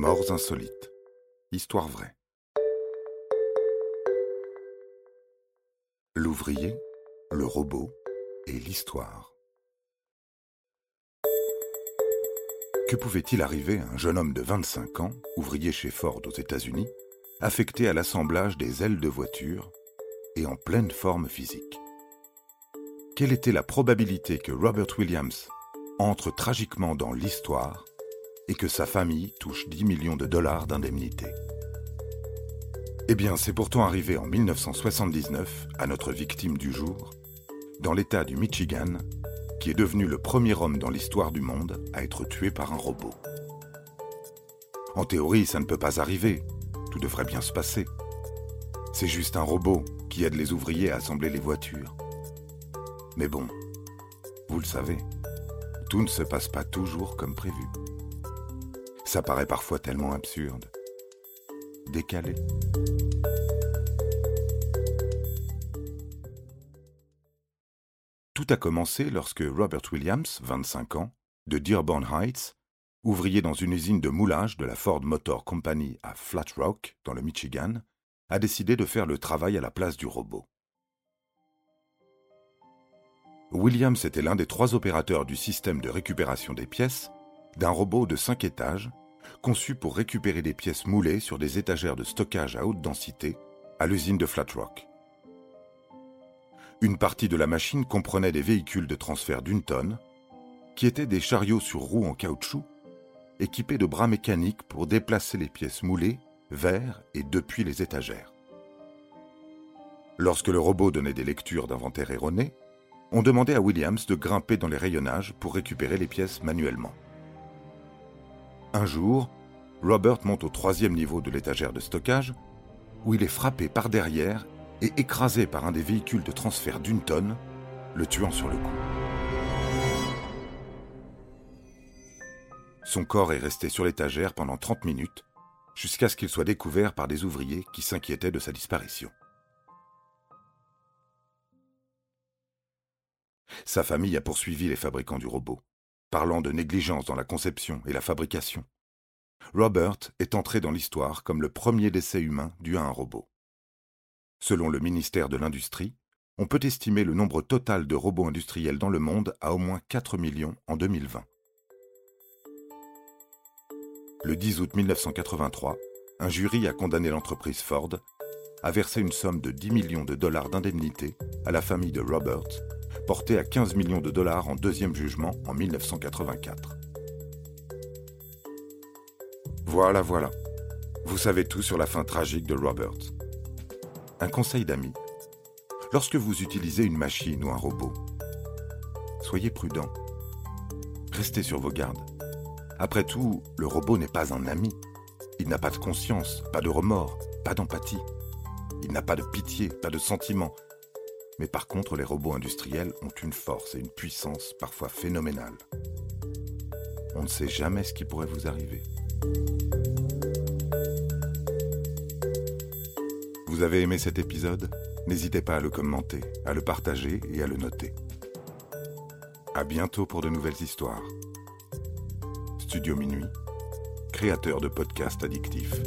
Morts insolites. Histoire vraie. L'ouvrier, le robot et l'histoire. Que pouvait-il arriver à un jeune homme de 25 ans, ouvrier chez Ford aux États-Unis, affecté à l'assemblage des ailes de voiture et en pleine forme physique? Quelle était la probabilité que Robert Williams entre tragiquement dans l'histoire et que sa famille touche 10 millions de dollars d'indemnité. Eh bien, c'est pourtant arrivé en 1979 à notre victime du jour, dans l'État du Michigan, qui est devenu le premier homme dans l'histoire du monde à être tué par un robot. En théorie, ça ne peut pas arriver, tout devrait bien se passer. C'est juste un robot qui aide les ouvriers à assembler les voitures. Mais bon, vous le savez, tout ne se passe pas toujours comme prévu. Ça paraît parfois tellement absurde, décalé. Tout a commencé lorsque Robert Williams, 25 ans, de Dearborn Heights, ouvrier dans une usine de moulage de la Ford Motor Company à Flat Rock, dans le Michigan, a décidé de faire le travail à la place du robot. Williams était l'un des trois opérateurs du système de récupération des pièces d'un robot de 5 étages conçu pour récupérer des pièces moulées sur des étagères de stockage à haute densité à l'usine de Flat Rock. Une partie de la machine comprenait des véhicules de transfert d'une tonne, qui étaient des chariots sur roues en caoutchouc, équipés de bras mécaniques pour déplacer les pièces moulées vers et depuis les étagères. Lorsque le robot donnait des lectures d'inventaire erronées, on demandait à Williams de grimper dans les rayonnages pour récupérer les pièces manuellement. Un jour, Robert monte au troisième niveau de l'étagère de stockage, où il est frappé par derrière et écrasé par un des véhicules de transfert d'une tonne, le tuant sur le coup. Son corps est resté sur l'étagère pendant 30 minutes, jusqu'à ce qu'il soit découvert par des ouvriers qui s'inquiétaient de sa disparition. Sa famille a poursuivi les fabricants du robot, parlant de négligence dans la conception et la fabrication. Robert est entré dans l'histoire comme le premier décès humain dû à un robot. Selon le ministère de l'Industrie, on peut estimer le nombre total de robots industriels dans le monde à au moins 4 millions en 2020. Le 10 août 1983, un jury a condamné l'entreprise Ford à verser une somme de 10 millions de dollars d'indemnité à la famille de Robert porté à 15 millions de dollars en deuxième jugement en 1984. Voilà, voilà. Vous savez tout sur la fin tragique de Robert. Un conseil d'amis. Lorsque vous utilisez une machine ou un robot, soyez prudent. Restez sur vos gardes. Après tout, le robot n'est pas un ami. Il n'a pas de conscience, pas de remords, pas d'empathie. Il n'a pas de pitié, pas de sentiment, mais par contre, les robots industriels ont une force et une puissance parfois phénoménales. On ne sait jamais ce qui pourrait vous arriver. Vous avez aimé cet épisode? N'hésitez pas à le commenter, à le partager et à le noter. À bientôt pour de nouvelles histoires. Studio Minuit, créateur de podcasts addictifs.